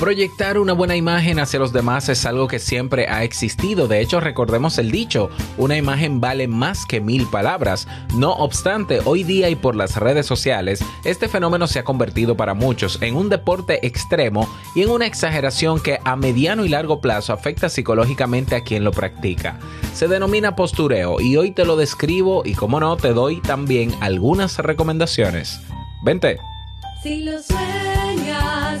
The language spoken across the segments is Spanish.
Proyectar una buena imagen hacia los demás es algo que siempre ha existido. De hecho, recordemos el dicho, una imagen vale más que mil palabras. No obstante, hoy día y por las redes sociales, este fenómeno se ha convertido para muchos en un deporte extremo y en una exageración que a mediano y largo plazo afecta psicológicamente a quien lo practica. Se denomina postureo y hoy te lo describo y como no, te doy también algunas recomendaciones. Vente. Si lo sueñas,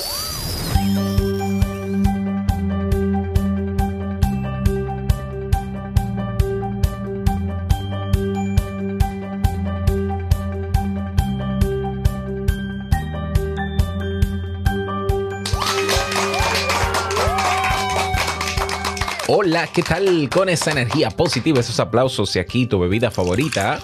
Hola, ¿qué tal? Con esa energía positiva, esos aplausos y aquí tu bebida favorita.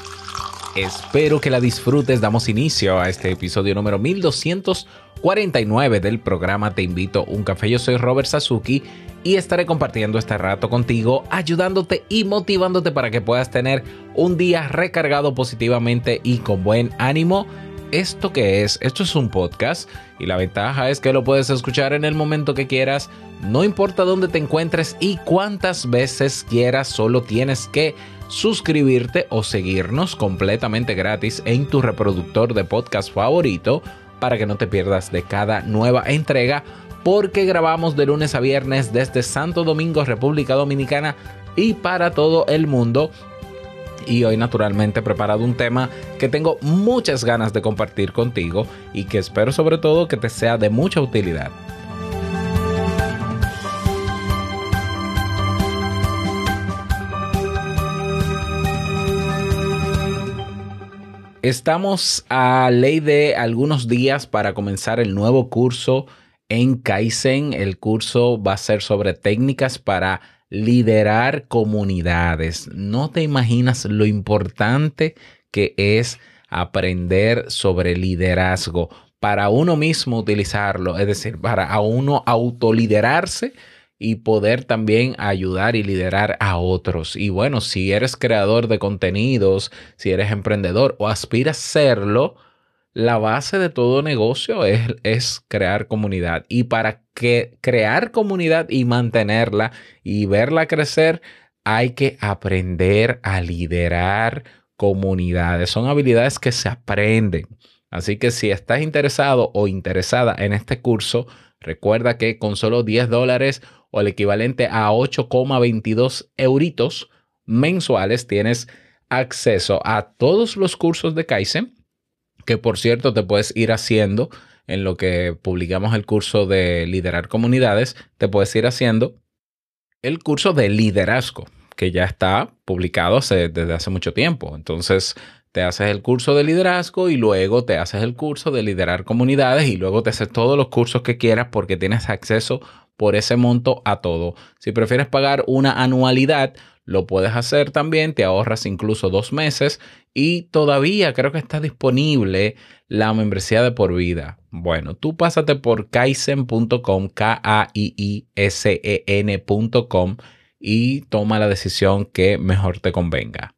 Espero que la disfrutes. Damos inicio a este episodio número 1249 del programa Te invito a un café. Yo soy Robert Sasuki y estaré compartiendo este rato contigo, ayudándote y motivándote para que puedas tener un día recargado positivamente y con buen ánimo. ¿Esto qué es? Esto es un podcast y la ventaja es que lo puedes escuchar en el momento que quieras, no importa dónde te encuentres y cuántas veces quieras, solo tienes que suscribirte o seguirnos completamente gratis en tu reproductor de podcast favorito para que no te pierdas de cada nueva entrega porque grabamos de lunes a viernes desde Santo Domingo, República Dominicana y para todo el mundo y hoy naturalmente he preparado un tema que tengo muchas ganas de compartir contigo y que espero sobre todo que te sea de mucha utilidad. Estamos a ley de algunos días para comenzar el nuevo curso en Kaizen. El curso va a ser sobre técnicas para liderar comunidades. No te imaginas lo importante que es aprender sobre liderazgo para uno mismo utilizarlo, es decir, para a uno autoliderarse y poder también ayudar y liderar a otros. Y bueno, si eres creador de contenidos, si eres emprendedor o aspiras a serlo, la base de todo negocio es, es, crear comunidad. Y para que crear comunidad y mantenerla y verla crecer, hay que aprender a liderar comunidades. Son habilidades que se aprenden. Así que si estás interesado o interesada en este curso, recuerda que con solo 10 dólares o el equivalente a 8,22 euritos mensuales tienes acceso a todos los cursos de Kaizen que por cierto te puedes ir haciendo en lo que publicamos el curso de liderar comunidades, te puedes ir haciendo el curso de liderazgo, que ya está publicado desde hace mucho tiempo. Entonces, te haces el curso de liderazgo y luego te haces el curso de liderar comunidades y luego te haces todos los cursos que quieras porque tienes acceso por ese monto a todo. Si prefieres pagar una anualidad, lo puedes hacer también, te ahorras incluso dos meses y todavía creo que está disponible la membresía de por vida. Bueno, tú pásate por kaizen.com, K-A-I-I-S-E-N.com y toma la decisión que mejor te convenga.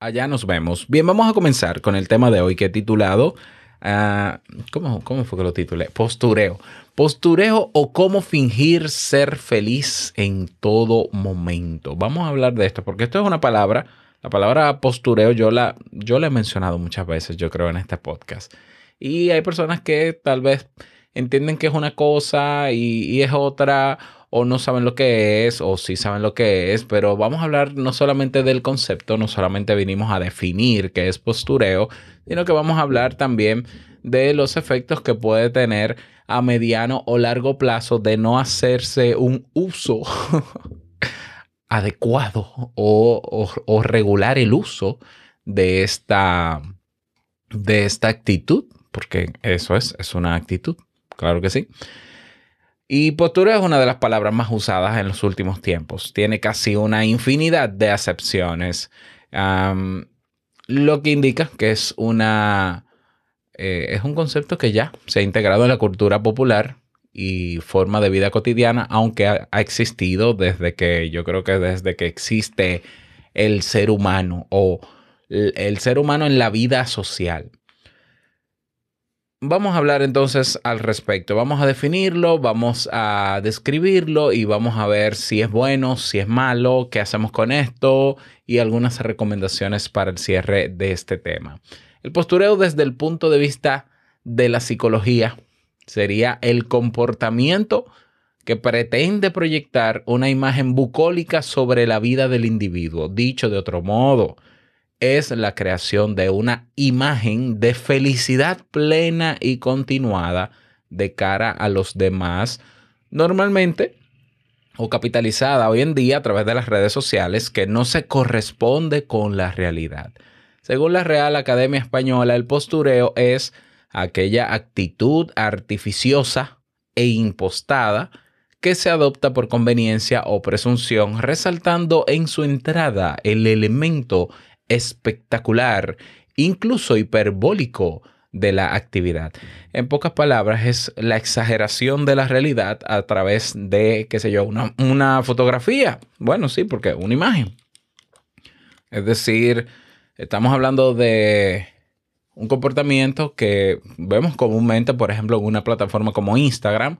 Allá nos vemos. Bien, vamos a comenzar con el tema de hoy que he titulado, uh, ¿cómo, ¿cómo fue que lo titulé? Postureo. Postureo o cómo fingir ser feliz en todo momento. Vamos a hablar de esto porque esto es una palabra, la palabra postureo yo la, yo la he mencionado muchas veces, yo creo, en este podcast. Y hay personas que tal vez entienden que es una cosa y, y es otra, o no saben lo que es, o sí saben lo que es, pero vamos a hablar no solamente del concepto, no solamente vinimos a definir qué es postureo, sino que vamos a hablar también de los efectos que puede tener a mediano o largo plazo de no hacerse un uso adecuado o, o- regular el uso de esta, de esta actitud, porque eso es, es una actitud, claro que sí. Y postureo es una de las palabras más usadas en los últimos tiempos. Tiene casi una infinidad de acepciones, lo que indica que es una eh, es un concepto que ya se ha integrado en la cultura popular y forma de vida cotidiana, aunque ha, existido desde que yo creo que desde que existe el ser humano o el ser humano en la vida social. Vamos a hablar entonces al respecto. Vamos a definirlo, vamos a describirlo y vamos a ver si es bueno, si es malo, qué hacemos con esto y algunas recomendaciones para el cierre de este tema. El postureo desde el punto de vista de la psicología sería el comportamiento que pretende proyectar una imagen bucólica sobre la vida del individuo. Dicho de otro modo, es la creación de una imagen de felicidad plena y continuada de cara a los demás, normalmente o capitalizada hoy en día a través de las redes sociales que no se corresponde con la realidad. Según la Real Academia Española, el postureo es aquella actitud artificiosa e impostada que se adopta por conveniencia o presunción, resaltando en su entrada el elemento espectacular, incluso hiperbólico de la actividad. En pocas palabras, es la exageración de la realidad a través de, qué sé yo, una, una fotografía. Bueno, sí, porque una imagen. Es decir, estamos hablando de un comportamiento que vemos comúnmente, por ejemplo, en una plataforma como Instagram,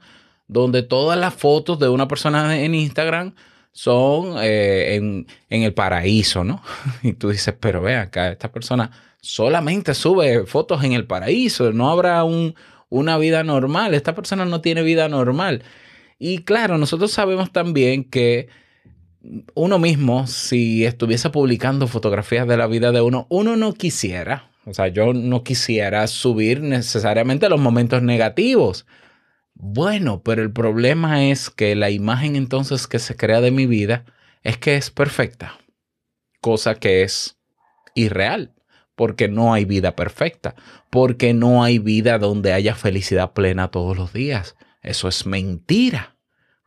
donde todas las fotos de una persona en Instagram son eh, en, en el paraíso, ¿no? Y tú dices, pero ve acá, esta persona solamente sube fotos en el paraíso, no habrá un, una vida normal, esta persona no tiene vida normal. Y claro, nosotros sabemos también que uno mismo, si estuviese publicando fotografías de la vida de uno, uno no quisiera, o sea, yo no quisiera subir necesariamente los momentos negativos. Bueno, pero el problema es que la imagen entonces que se crea de mi vida es que es perfecta, cosa que es irreal, porque no hay vida perfecta, porque no hay vida donde haya felicidad plena todos los días. Eso es mentira,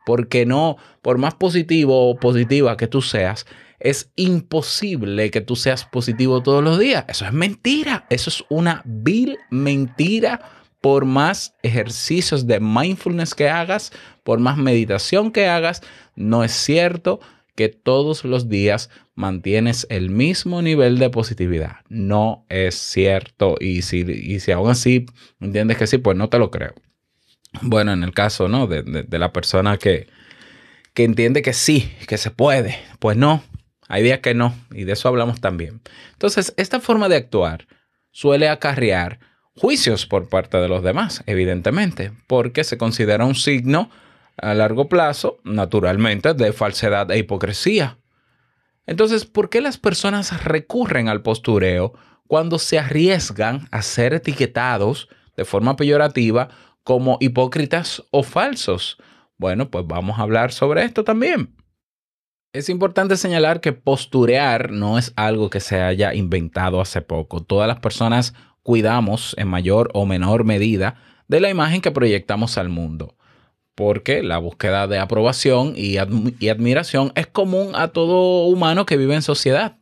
porque no, por más positivo o positiva que tú seas, es imposible que tú seas positivo todos los días. Eso es mentira, eso es una vil mentira por más ejercicios de mindfulness que hagas, por más meditación que hagas, no es cierto que todos los días mantienes el mismo nivel de positividad. No es cierto. Y si, y si aún así entiendes que sí, pues no te lo creo. Bueno, en el caso ¿no? de, de, la persona que, que entiende que sí, que se puede, pues no. Hay días que no, y de eso hablamos también. Entonces, esta forma de actuar suele acarrear juicios por parte de los demás, evidentemente, porque se considera un signo a largo plazo, naturalmente, de falsedad e hipocresía. Entonces, ¿por qué las personas recurren al postureo cuando se arriesgan a ser etiquetados de forma peyorativa como hipócritas o falsos? Bueno, pues vamos a hablar sobre esto también. Es importante señalar que posturear no es algo que se haya inventado hace poco. Todas las personas cuidamos en mayor o menor medida de la imagen que proyectamos al mundo, porque la búsqueda de aprobación y, adm y, admiración es común a todo humano que vive en sociedad.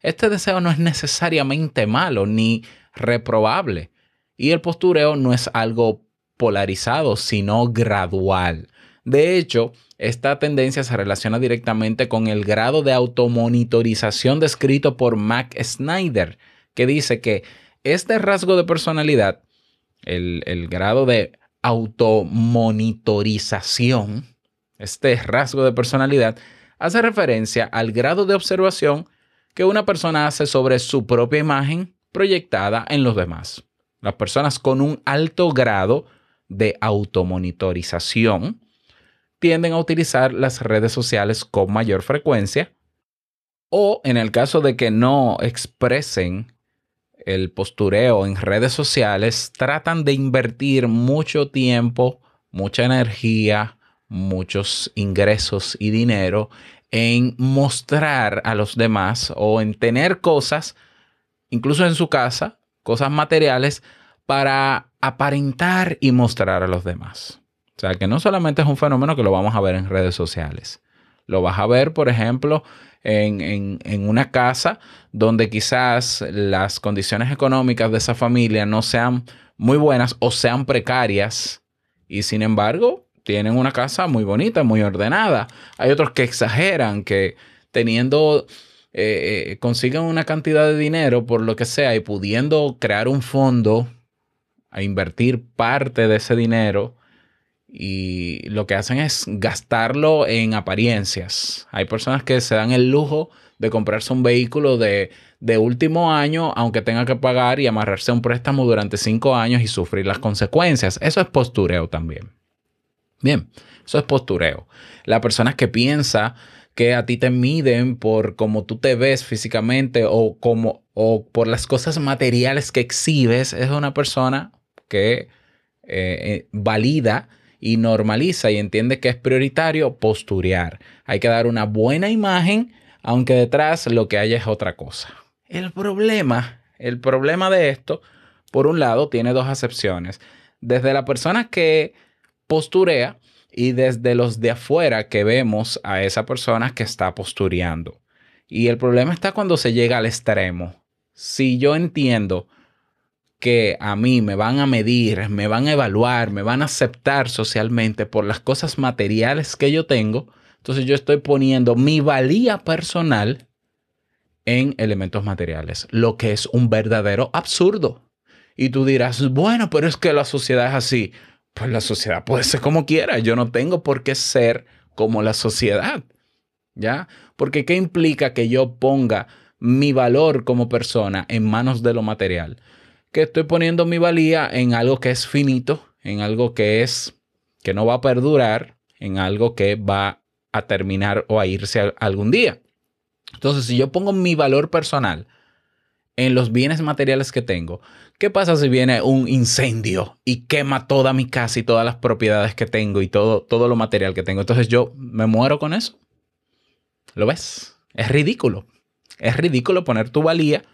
Este deseo no es necesariamente malo ni reprobable, y el postureo no es algo polarizado, sino gradual. De hecho, esta tendencia se relaciona directamente con el grado de automonitorización descrito por Mac Snyder, que dice que este rasgo de personalidad, el, grado de automonitorización, este rasgo de personalidad, hace referencia al grado de observación que una persona hace sobre su propia imagen proyectada en los demás. Las personas con un alto grado de automonitorización tienden a utilizar las redes sociales con mayor frecuencia o en el caso de que no expresen el postureo en redes sociales, tratan de invertir mucho tiempo, mucha energía, muchos ingresos y dinero en mostrar a los demás o en tener cosas, incluso en su casa, cosas materiales, para aparentar y mostrar a los demás. O sea, que no solamente es un fenómeno que lo vamos a ver en redes sociales. Lo vas a ver, por ejemplo, en, en, una casa donde quizás las condiciones económicas de esa familia no sean muy buenas o sean precarias y sin embargo tienen una casa muy bonita, muy ordenada. Hay otros que exageran, que teniendo, eh, eh, consiguen una cantidad de dinero por lo que sea y pudiendo crear un fondo a invertir parte de ese dinero y lo que hacen es gastarlo en apariencias. Hay personas que se dan el lujo de comprarse un vehículo de, de último año, aunque tenga que pagar y amarrarse a un préstamo durante cinco años y sufrir las consecuencias. Eso es postureo también. Bien, eso es postureo. La persona que piensa que a ti te miden por cómo tú te ves físicamente o, como, o por las cosas materiales que exhibes, es una persona que eh, eh, valida y normaliza y entiende que es prioritario posturear. Hay que dar una buena imagen, aunque detrás lo que haya es otra cosa. El problema, el problema de esto, por un lado, tiene dos acepciones. Desde la persona que posturea y desde los de afuera que vemos a esa persona que está postureando. Y el problema está cuando se llega al extremo. Si yo entiendo que a mí me van a medir, me van a evaluar, me van a aceptar socialmente por las cosas materiales que yo tengo, entonces yo estoy poniendo mi valía personal en elementos materiales, lo que es un verdadero absurdo. Y tú dirás, bueno, pero es que la sociedad es así. Pues la sociedad puede ser como quiera, yo no tengo por qué ser como la sociedad. ¿Ya? Porque ¿qué implica que yo ponga mi valor como persona en manos de lo material? Que estoy poniendo mi valía en algo que es finito, en algo que es que no va a perdurar, en algo que va a terminar o a irse algún día. Entonces, si yo pongo mi valor personal en los bienes materiales que tengo, ¿qué pasa si viene un incendio y quema toda mi casa y todas las propiedades que tengo y todo, todo lo material que tengo? Entonces yo me muero con eso. ¿Lo ves? Es ridículo. Es ridículo poner tu valía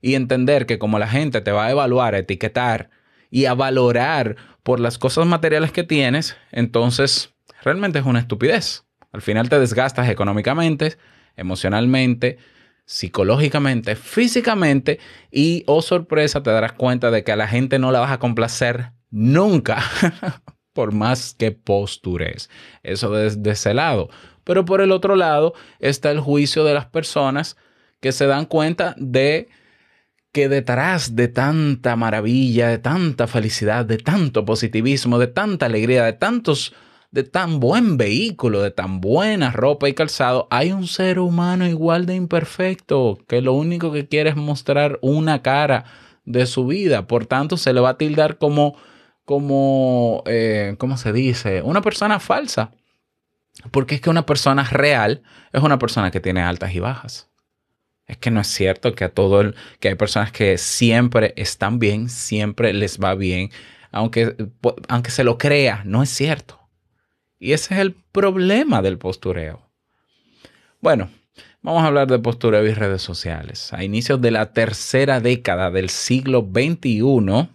y entender que como la gente te va a evaluar, a etiquetar y a valorar por las cosas materiales que tienes, entonces realmente es una estupidez. Al final te desgastas económicamente, emocionalmente, psicológicamente, físicamente y, oh sorpresa, te darás cuenta de que a la gente no la vas a complacer nunca, por más que postures. Eso desde ese lado. Pero por el otro lado está el juicio de las personas que se dan cuenta de que detrás de tanta maravilla, de tanta felicidad, de tanto positivismo, de tanta alegría, de tantos, de tan buen vehículo, de tan buena ropa y calzado, hay un ser humano igual de imperfecto, que lo único que quiere es mostrar una cara de su vida. Por tanto, se le va a tildar como, como, eh, ¿cómo se dice? Una persona falsa. Porque es que una persona real es una persona que tiene altas y bajas. Es que no es cierto que a todo el, que hay personas que siempre están bien, siempre les va bien, aunque, aunque se lo crea, no es cierto. Y ese es el problema del postureo. Bueno, vamos a hablar de postureo y redes sociales. A inicios de la tercera década del siglo XXI,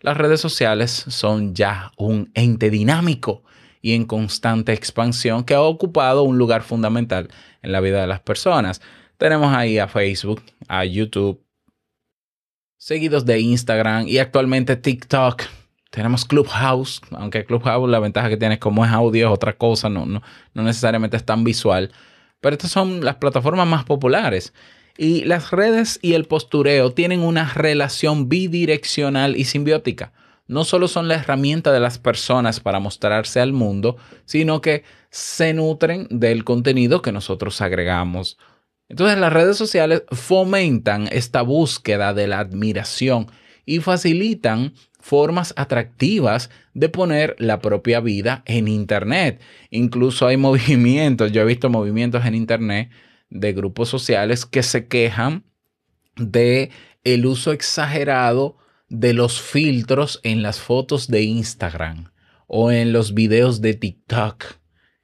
las redes sociales son ya un ente dinámico y en constante expansión que ha ocupado un lugar fundamental en la vida de las personas. Tenemos ahí a Facebook, a YouTube, seguidos de Instagram y actualmente TikTok. Tenemos Clubhouse, aunque Clubhouse la ventaja que tiene es como es audio es otra cosa, no, no, no necesariamente es tan visual. Pero estas son las plataformas más populares. Y las redes y el postureo tienen una relación bidireccional y simbiótica. No solo son la herramienta de las personas para mostrarse al mundo, sino que se nutren del contenido que nosotros agregamos entonces las redes sociales fomentan esta búsqueda de la admiración y facilitan formas atractivas de poner la propia vida en Internet. Incluso hay movimientos, yo he visto movimientos en Internet de grupos sociales que se quejan de el uso exagerado de los filtros en las fotos de Instagram o en los videos de TikTok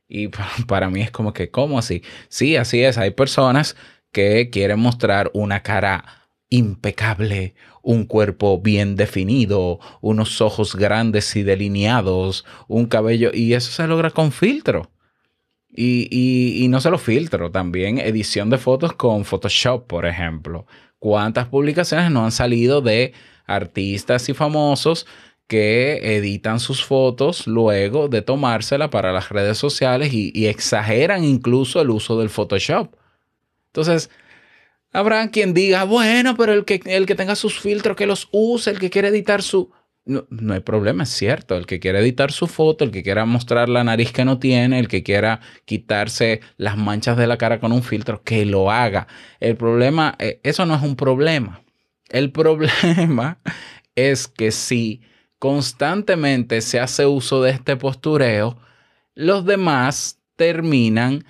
Y pa- para mí es como que, ¿cómo así? Sí, así es. Hay personas que quieren mostrar una cara impecable, un cuerpo bien definido, unos ojos grandes y delineados, un cabello, y eso se logra con filtro. Y, y- y no solo filtro, también edición de fotos con Photoshop, por ejemplo. ¿Cuántas publicaciones no han salido de artistas y famosos que editan sus fotos luego de tomársela para las redes sociales y, exageran incluso el uso del Photoshop? Entonces, habrá quien diga, bueno, pero el que, el que tenga sus filtros, que los use, el que quiere editar su... No, no hay problema, es cierto. El que quiere editar su foto, el que quiera mostrar la nariz que no tiene, el que quiera quitarse las manchas de la cara con un filtro, que lo haga. El problema, eh, eso no es un problema. El problema es que si constantemente se hace uso de este postureo, los demás terminan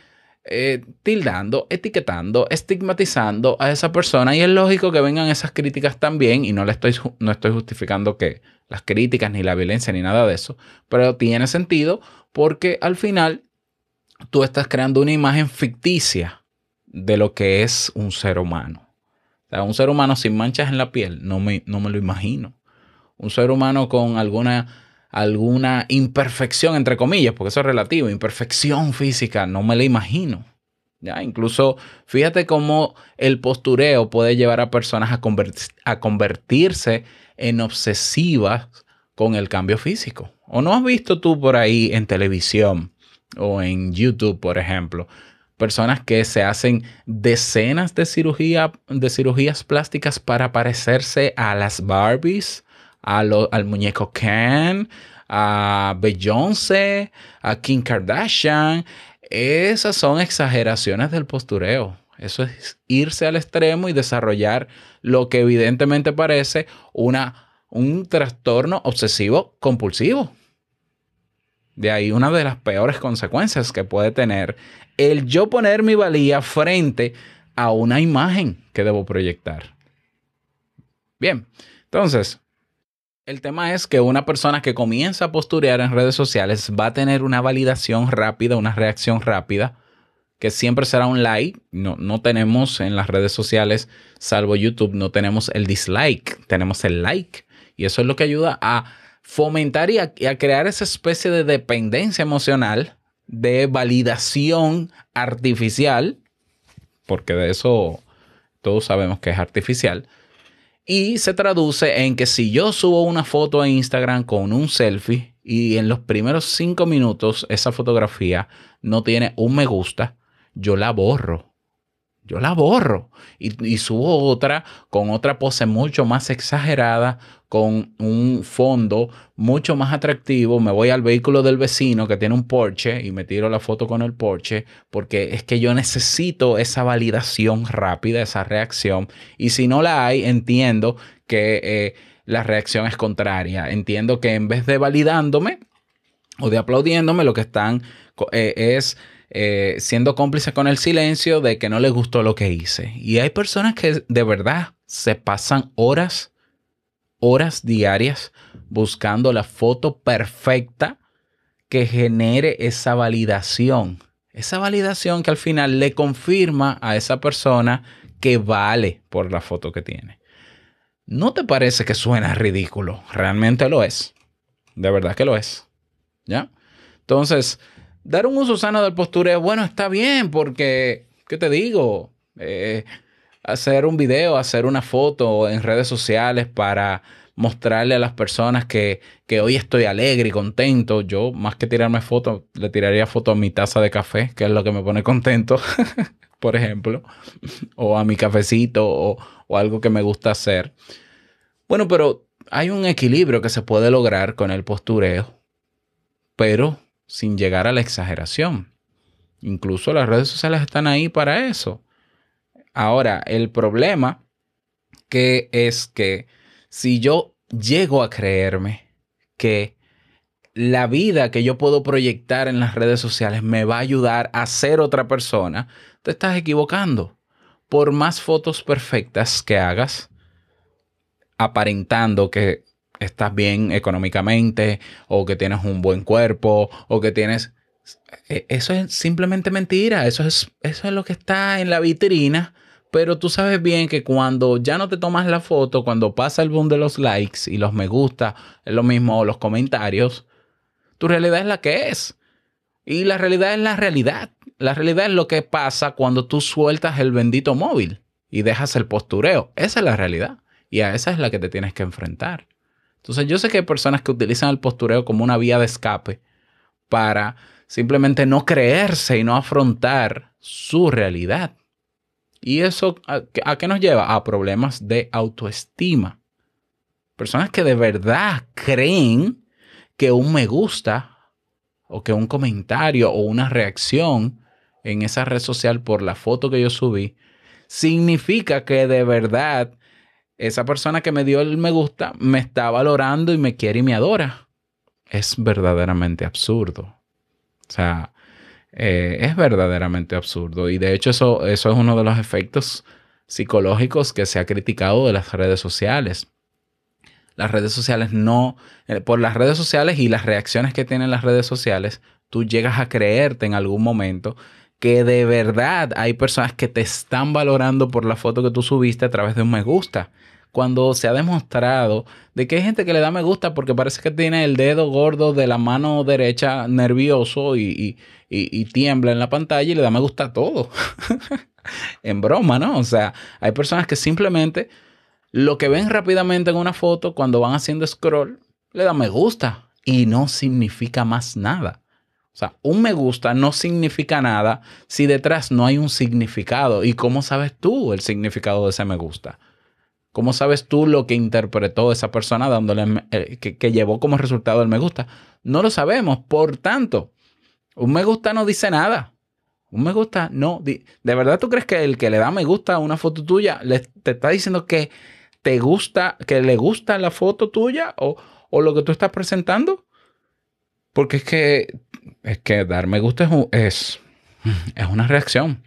eh, tildando, etiquetando, estigmatizando a esa persona y es lógico que vengan esas críticas también y no le estoy, no estoy justificando que las críticas ni la violencia ni nada de eso, pero tiene sentido porque al final tú estás creando una imagen ficticia de lo que es un ser humano. O sea, un ser humano sin manchas en la piel, no me, no me lo imagino. Un ser humano con alguna, alguna imperfección, entre comillas, porque eso es relativo, imperfección física, no me la imagino. ¿Ya? Incluso fíjate cómo el postureo puede llevar a personas a, a convertirse en obsesivas con el cambio físico. ¿O no has visto tú por ahí en televisión o en YouTube, por ejemplo, personas que se hacen decenas de, cirugía, de cirugías plásticas para parecerse a las Barbies, al muñeco Ken, a Beyoncé, a Kim Kardashian? Esas son exageraciones del postureo. Eso es irse al extremo y desarrollar lo que evidentemente parece una, un trastorno obsesivo compulsivo. De ahí una de las peores consecuencias que puede tener el yo poner mi valía frente a una imagen que debo proyectar. Bien, entonces, el tema es que una persona que comienza a posturear en redes sociales va a tener una validación rápida, una reacción rápida, que siempre será un like. No, no tenemos en las redes sociales, salvo YouTube, no tenemos el dislike, tenemos el like. Y eso es lo que ayuda a fomentar y a, y a crear esa especie de dependencia emocional, de validación artificial, porque de eso todos sabemos que es artificial. Y se traduce en que si yo subo una foto a Instagram con un selfie y en los primeros cinco minutos esa fotografía no tiene un me gusta, yo la borro. Yo la borro y, subo otra con otra pose mucho más exagerada, con un fondo mucho más atractivo. Me voy al vehículo del vecino que tiene un Porsche y me tiro la foto con el Porsche porque es que yo necesito esa validación rápida, esa reacción. Y si no la hay, entiendo que eh, la reacción es contraria. Entiendo que en vez de validándome o de aplaudiéndome, lo que están eh, es eh, siendo cómplices con el silencio de que no les gustó lo que hice. Y hay personas que de verdad se pasan horas, horas diarias buscando la foto perfecta que genere esa validación. Esa validación que al final le confirma a esa persona que vale por la foto que tiene. ¿No te parece que suena ridículo? Realmente lo es. De verdad que lo es. ¿Ya? Entonces, dar un uso sano del postureo, bueno, está bien porque, ¿qué te digo? Eh, hacer un video, hacer una foto en redes sociales para mostrarle a las personas que, que hoy estoy alegre y contento. Yo, más que tirarme fotos, le tiraría foto a mi taza de café, que es lo que me pone contento, por ejemplo, o a mi cafecito o, o algo que me gusta hacer. Bueno, pero hay un equilibrio que se puede lograr con el postureo, pero sin llegar a la exageración. Incluso las redes sociales están ahí para eso. Ahora, el problema que es que si yo llego a creerme que la vida que yo puedo proyectar en las redes sociales me va a ayudar a ser otra persona, te estás equivocando. Por más fotos perfectas que hagas, aparentando que estás bien económicamente o que tienes un buen cuerpo o que tienes... eh, eso es simplemente mentira. Eso es, eso es lo que está en la vitrina. Pero tú sabes bien que cuando ya no te tomas la foto, cuando pasa el boom de los likes y los me gusta, lo mismo, los comentarios, tu realidad es la que es. Y la realidad es la realidad. La realidad es lo que pasa cuando tú sueltas el bendito móvil y dejas el postureo. Esa es la realidad. Y a esa es la que te tienes que enfrentar. Entonces yo sé que hay personas que utilizan el postureo como una vía de escape para simplemente no creerse y no afrontar su realidad. ¿Y eso a, qué nos lleva? A problemas de autoestima. Personas que de verdad creen que un me gusta o que un comentario o una reacción en esa red social por la foto que yo subí, significa que de verdad esa persona que me dio el me gusta me está valorando y me quiere y me adora. Es verdaderamente absurdo. O sea, eh, es verdaderamente absurdo. Y de hecho eso, eso es uno de los efectos psicológicos que se ha criticado de las redes sociales. Las redes sociales no, eh, por las redes sociales y las reacciones que tienen las redes sociales, tú llegas a creerte en algún momento que de verdad hay personas que te están valorando por la foto que tú subiste a través de un me gusta. Cuando se ha demostrado de que hay gente que le da me gusta porque parece que tiene el dedo gordo de la mano derecha nervioso y, y, y, tiembla en la pantalla y le da me gusta a todo. en broma, ¿no? O sea, hay personas que simplemente lo que ven rápidamente en una foto cuando van haciendo scroll, le dan me gusta y no significa más nada. O sea, un me gusta no significa nada si detrás no hay un significado. ¿Y cómo sabes tú el significado de ese me gusta? ¿Cómo sabes tú lo que interpretó esa persona dándole que, que, llevó como resultado el me gusta? No lo sabemos. Por tanto, un me gusta no dice nada. Un me gusta no. ¿De verdad tú crees que el que le da me gusta a una foto tuya le, te está diciendo que te gusta, que le gusta la foto tuya o, o lo que tú estás presentando? Porque es que es que dar me gusta es, es, una reacción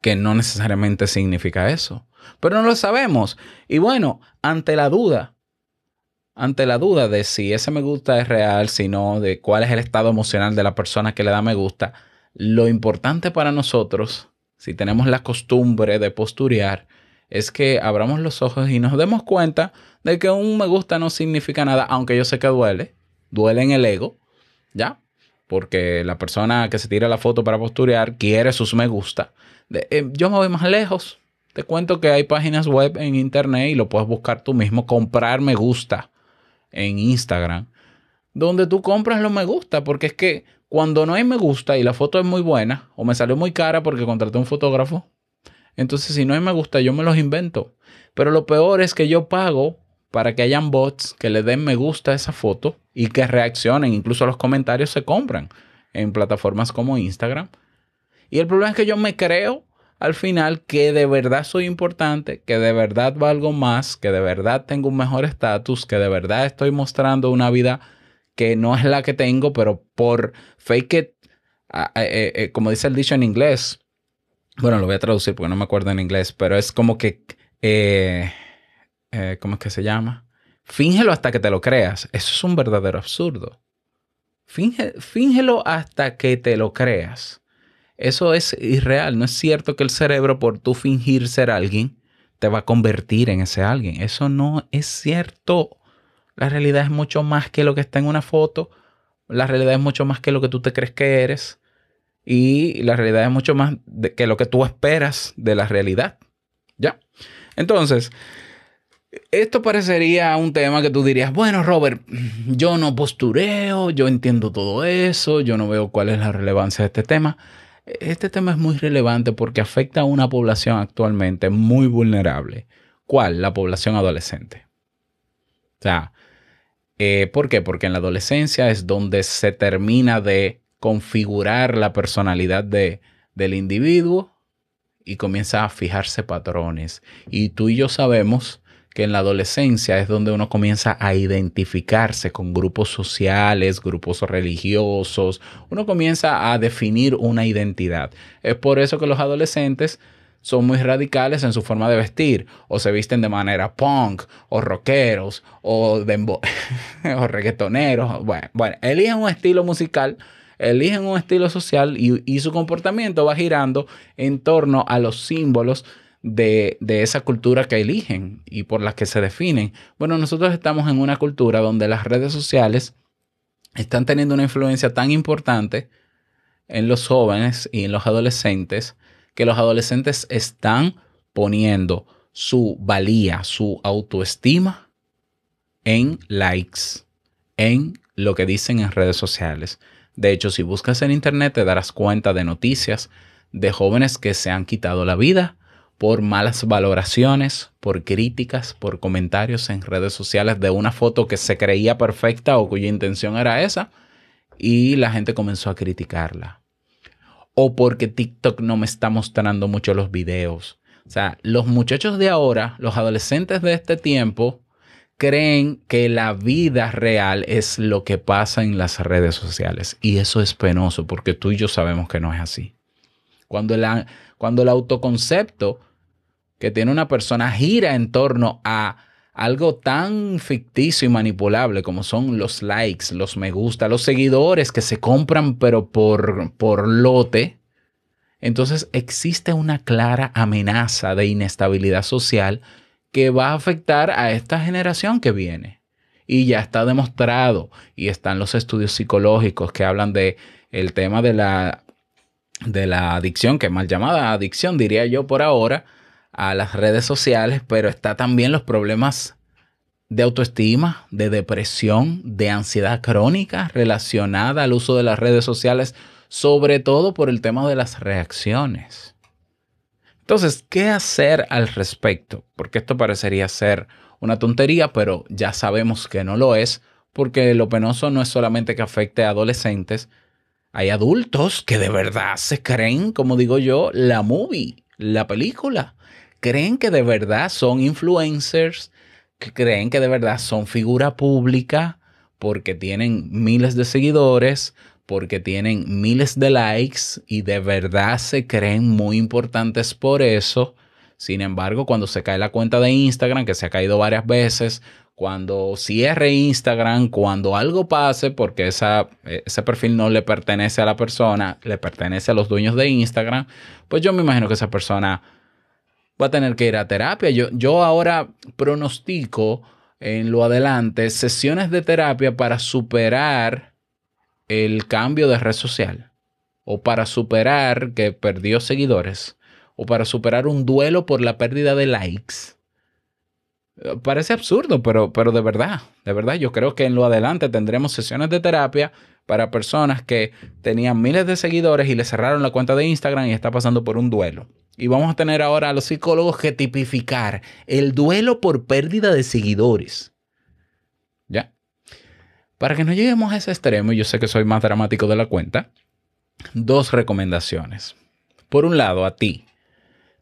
que no necesariamente significa eso. Pero no lo sabemos. Y bueno, ante la duda, ante la duda de si ese me gusta es real, si no, de cuál es el estado emocional de la persona que le da me gusta, lo importante para nosotros, si tenemos la costumbre de posturear, es que abramos los ojos y nos demos cuenta de que un me gusta no significa nada, aunque yo sé que duele, duele en el ego, ¿ya? Porque la persona que se tira la foto para posturear quiere sus me gusta. Eh, yo me voy más lejos. Te cuento que hay páginas web en internet y lo puedes buscar tú mismo, comprar me gusta en Instagram, donde tú compras los me gusta, porque es que cuando no hay me gusta y la foto es muy buena, o me salió muy cara porque contraté un fotógrafo, entonces si no hay me gusta yo me los invento. Pero lo peor es que yo pago para que hayan bots que le den me gusta a esa foto y que reaccionen. Incluso los comentarios se compran en plataformas como Instagram. Y el problema es que yo me creo al final que de verdad soy importante, que de verdad valgo más, que de verdad tengo un mejor estatus, que de verdad estoy mostrando una vida que no es la que tengo, pero por fake it, eh, eh, como dice el dicho en inglés, bueno, lo voy a traducir porque no me acuerdo en inglés, pero es como que... Eh, ¿cómo es que se llama? Fíngelo hasta que te lo creas. Eso es un verdadero absurdo. Finge, fíngelo hasta que te lo creas. Eso es irreal. No es cierto que el cerebro, por tú fingir ser alguien, te va a convertir en ese alguien. Eso no es cierto. La realidad es mucho más que lo que está en una foto. La realidad es mucho más que lo que tú te crees que eres. Y la realidad es mucho más de que lo que tú esperas de la realidad. ¿Ya? Entonces, esto parecería un tema que tú dirías, bueno, Robert, yo no postureo, yo entiendo todo eso, yo no veo cuál es la relevancia de este tema. Este tema es muy relevante porque afecta a una población actualmente muy vulnerable. ¿Cuál? La población adolescente. Eh, ¿por qué? Porque en la adolescencia es donde se termina de configurar la personalidad de, del individuo y comienza a fijarse patrones. Y tú y yo sabemos que en la adolescencia es donde uno comienza a identificarse con grupos sociales, grupos religiosos, uno comienza a definir una identidad. Es por eso que los adolescentes son muy radicales en su forma de vestir, o se visten de manera punk, o rockeros, o, o reggaetoneros. Bueno, bueno, eligen un estilo musical eligen un estilo social y, y su comportamiento va girando en torno a los símbolos de, de, esa cultura que eligen y por las que se definen. Bueno, nosotros estamos en una cultura donde las redes sociales están teniendo una influencia tan importante en los jóvenes y en los adolescentes que los adolescentes están poniendo su valía, su autoestima en likes, en lo que dicen en redes sociales. De hecho, si buscas en internet te darás cuenta de noticias de jóvenes que se han quitado la vida por malas valoraciones, por críticas, por comentarios en redes sociales de una foto que se creía perfecta o cuya intención era esa y la gente comenzó a criticarla. O porque TikTok no me está mostrando mucho los videos. O sea, los muchachos de ahora, los adolescentes de este tiempo, creen que la vida real es lo que pasa en las redes sociales. Y eso es penoso porque tú y yo sabemos que no es así. Cuando, cuando el autoconcepto que tiene una persona gira en torno a algo tan ficticio y manipulable como son los likes, los me gusta, los seguidores que se compran pero por, por lote, entonces existe una clara amenaza de inestabilidad social que va a afectar a esta generación que viene. Y ya está demostrado y están los estudios psicológicos que hablan de el tema de la, de la adicción, que es mal llamada adicción, diría yo por ahora, a las redes sociales, pero está también los problemas de autoestima, de depresión, de ansiedad crónica relacionada al uso de las redes sociales, sobre todo por el tema de las reacciones. Entonces, ¿qué hacer al respecto? Porque esto parecería ser una tontería, pero ya sabemos que no lo es, porque lo penoso no es solamente que afecte a adolescentes, hay adultos que de verdad se creen, como digo yo, la movie, la película creen que de verdad son influencers, que creen que de verdad son figura pública porque tienen miles de seguidores, porque tienen miles de likes y de verdad se creen muy importantes por eso. Sin embargo, cuando se cae la cuenta de Instagram, que se ha caído varias veces, cuando cierre Instagram, cuando algo pase, porque ese perfil no le pertenece a la persona, le pertenece a los dueños de Instagram, pues yo me imagino que esa persona va a tener que ir a terapia. Yo, yo ahora pronostico en lo adelante sesiones de terapia para superar el cambio de red social o para superar que perdió seguidores o para superar un duelo por la pérdida de likes. Parece absurdo, pero, pero de verdad, de verdad, yo creo que en lo adelante tendremos sesiones de terapia para personas que tenían miles de seguidores y le cerraron la cuenta de Instagram y está pasando por un duelo. Y vamos a tener ahora a los psicólogos que tipificar el duelo por pérdida de seguidores. ¿Ya? Para que no lleguemos a ese extremo, y yo sé que soy más dramático de la cuenta, dos recomendaciones. Por un lado, a ti,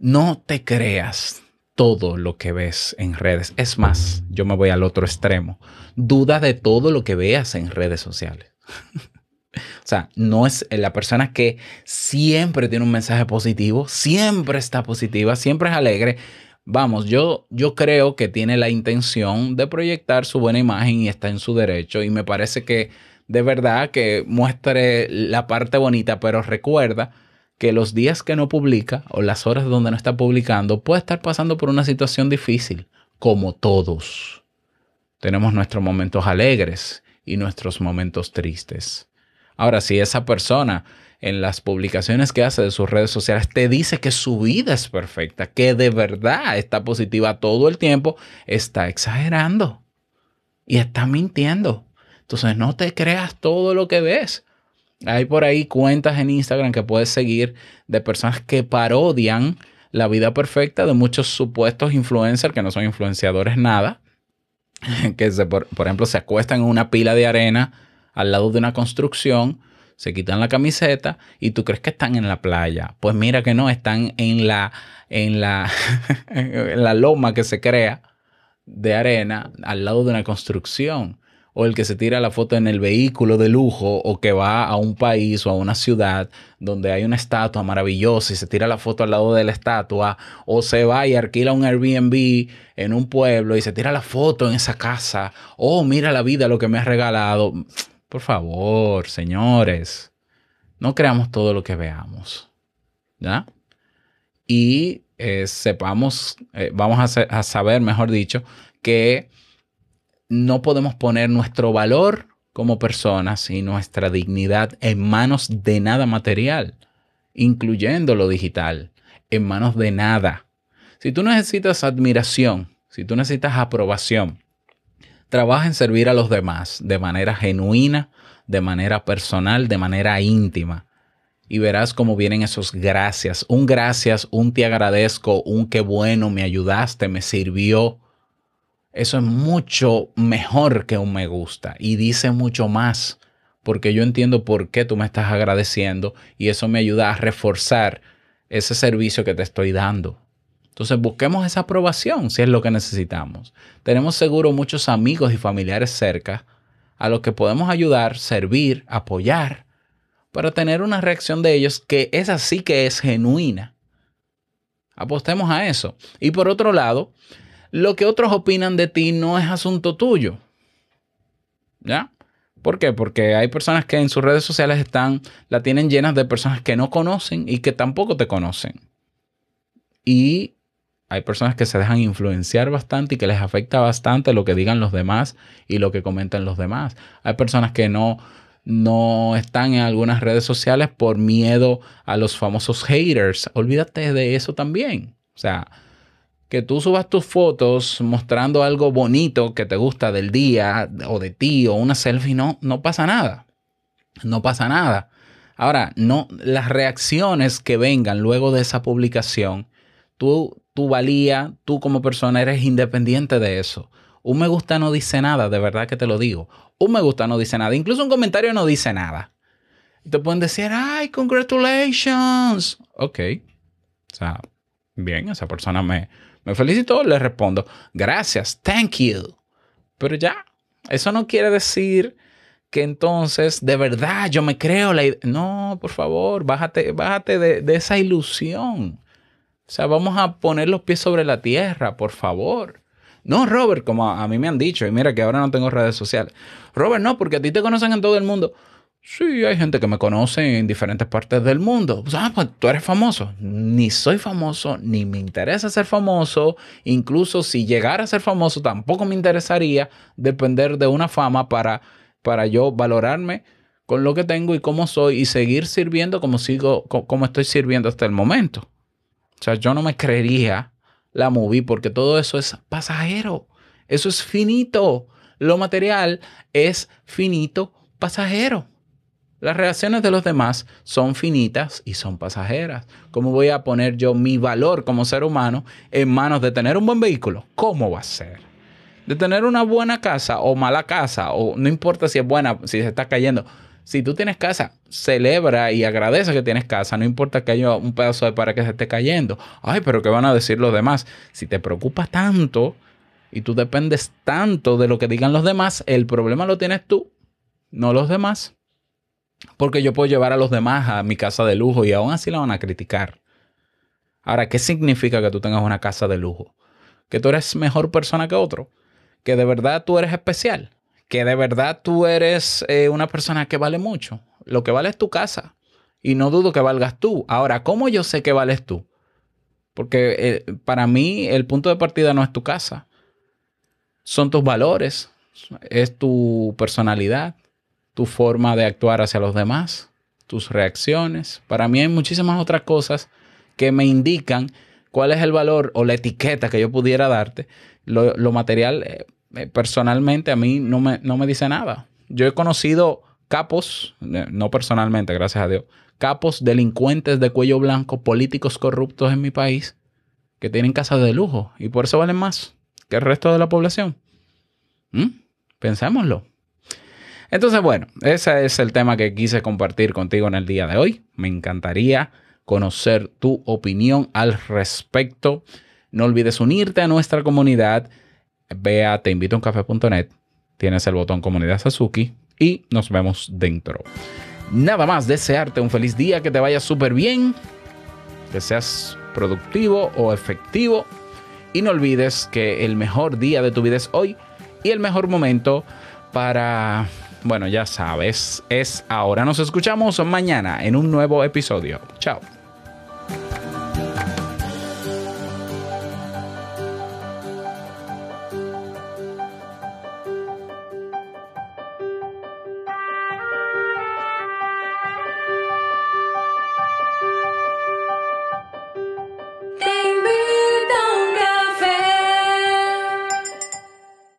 no te creas todo lo que ves en redes. Es más, yo me voy al otro extremo. Duda de todo lo que veas en redes sociales. O sea, no es la persona que siempre tiene un mensaje positivo, siempre está positiva, siempre es alegre. Vamos, yo, yo creo que tiene la intención de proyectar su buena imagen y está en su derecho. Y me parece que de verdad que muestre la parte bonita, pero recuerda que los días que no publica o las horas donde no está publicando puede estar pasando por una situación difícil, como todos. Tenemos nuestros momentos alegres y nuestros momentos tristes. Ahora, si esa persona en las publicaciones que hace de sus redes sociales te dice que su vida es perfecta, que de verdad está positiva todo el tiempo, está exagerando y está mintiendo. Entonces no te creas todo lo que ves. Hay por ahí cuentas en Instagram que puedes seguir de personas que parodian la vida perfecta de muchos supuestos influencers que no son influenciadores nada, que se, por, por ejemplo se acuestan en una pila de arena al lado de una construcción, se quitan la camiseta y tú crees que están en la playa. Pues mira que no, están en la, en la, en la loma que se crea de arena al lado de una construcción. O el que se tira la foto en el vehículo de lujo o que va a un país o a una ciudad donde hay una estatua maravillosa y se tira la foto al lado de la estatua. O se va y alquila un Airbnb en un pueblo y se tira la foto en esa casa. Oh, mira la vida, lo que me ha regalado. Por favor, señores. No creamos todo lo que veamos. ¿Ya? Y eh, sepamos, eh, vamos a saber, mejor dicho, que no podemos poner nuestro valor como personas y nuestra dignidad en manos de nada material, incluyendo lo digital, en manos de nada. Si tú necesitas admiración, si tú necesitas aprobación, trabaja en servir a los demás de manera genuina, de manera personal, de manera íntima. Y verás cómo vienen esos gracias. Un gracias, un te agradezco, un qué bueno, me ayudaste, me sirvió. Eso es mucho mejor que un me gusta y dice mucho más porque yo entiendo por qué tú me estás agradeciendo y eso me ayuda a reforzar ese servicio que te estoy dando. Entonces busquemos esa aprobación si es lo que necesitamos. Tenemos seguro muchos amigos y familiares cerca a los que podemos ayudar, servir, apoyar, para tener una reacción de ellos que esa sí que es genuina. Apostemos a eso. Y por otro lado, lo que otros opinan de ti no es asunto tuyo. ¿Ya? ¿Por qué? Porque hay personas que en sus redes sociales están, la tienen llenas de personas que no conocen y que tampoco te conocen. Y hay personas que se dejan influenciar bastante y que les afecta bastante lo que digan los demás y lo que comentan los demás. Hay personas que no, no están en algunas redes sociales por miedo a los famosos haters. Olvídate de eso también. O sea, que tú subas tus fotos mostrando algo bonito que te gusta del día o de ti o una selfie, no, no pasa nada. No pasa nada. Ahora, no, las reacciones que vengan luego de esa publicación, tú, tu valía, tú como persona eres independiente de eso. Un me gusta no dice nada, de verdad que te lo digo. Un me gusta no dice nada. Incluso un comentario no dice nada. Te pueden decir, ay, congratulations. Ok. O sea, bien, esa persona me, me felicitó, le respondo, gracias, thank you. Pero ya, eso no quiere decir que entonces de verdad yo me creo la idea. No, por favor, bájate, bájate de, de esa ilusión. O sea, vamos a poner los pies sobre la tierra, por favor. No, Robert, como a, a mí me han dicho, y mira que ahora no tengo redes sociales. Robert, no, porque a ti te conocen en todo el mundo. Sí, hay gente que me conoce en diferentes partes del mundo. Ah, pues tú eres famoso. Ni soy famoso, ni me interesa ser famoso. Incluso si llegara a ser famoso, tampoco me interesaría depender de una fama para, para yo valorarme con lo que tengo y cómo soy y seguir sirviendo como sigo, co- como estoy sirviendo hasta el momento. O sea, yo no me creería la movie porque todo eso es pasajero. Eso es finito. Lo material es finito, pasajero. Las reacciones de los demás son finitas y son pasajeras. ¿Cómo voy a poner yo mi valor como ser humano en manos de tener un buen vehículo? ¿Cómo va a ser? De tener una buena casa o mala casa, o no importa si es buena, si se está cayendo. Si tú tienes casa, celebra y agradece que tienes casa. No importa que haya un pedazo de pared que se esté cayendo. Ay, pero ¿qué van a decir los demás? Si te preocupas tanto y tú dependes tanto de lo que digan los demás, el problema lo tienes tú, no los demás. Porque yo puedo llevar a los demás a mi casa de lujo y aún así la van a criticar. Ahora, ¿qué significa que tú tengas una casa de lujo? Que tú eres mejor persona que otro. Que de verdad tú eres especial. Que de verdad tú eres eh, una persona que vale mucho. Lo que vale es tu casa. Y no dudo que valgas tú. Ahora, ¿cómo yo sé que vales tú? Porque eh, para mí el punto de partida no es tu casa. Son tus valores. Es tu personalidad tu forma de actuar hacia los demás, tus reacciones. Para mí hay muchísimas otras cosas que me indican cuál es el valor o la etiqueta que yo pudiera darte. Lo, material, eh, eh, personalmente, a mí no me, no me dice nada. Yo he conocido capos, eh, no personalmente, gracias a Dios, capos delincuentes de cuello blanco, políticos corruptos en mi país, que tienen casas de lujo y por eso valen más que el resto de la población. ¿Mm? Pensémoslo. Entonces, bueno, ese es el tema que quise compartir contigo en el día de hoy. Me encantaría conocer tu opinión al respecto. No olvides unirte a nuestra comunidad. Ve a teinvitouncafe.net. Tienes el botón Comunidad Sasuki y nos vemos dentro. Nada más, desearte un feliz día, que te vaya súper bien, que seas productivo o efectivo. Y no olvides que el mejor día de tu vida es hoy y el mejor momento para bueno, ya sabes, es ahora. Nos escuchamos mañana en un nuevo episodio. Chao.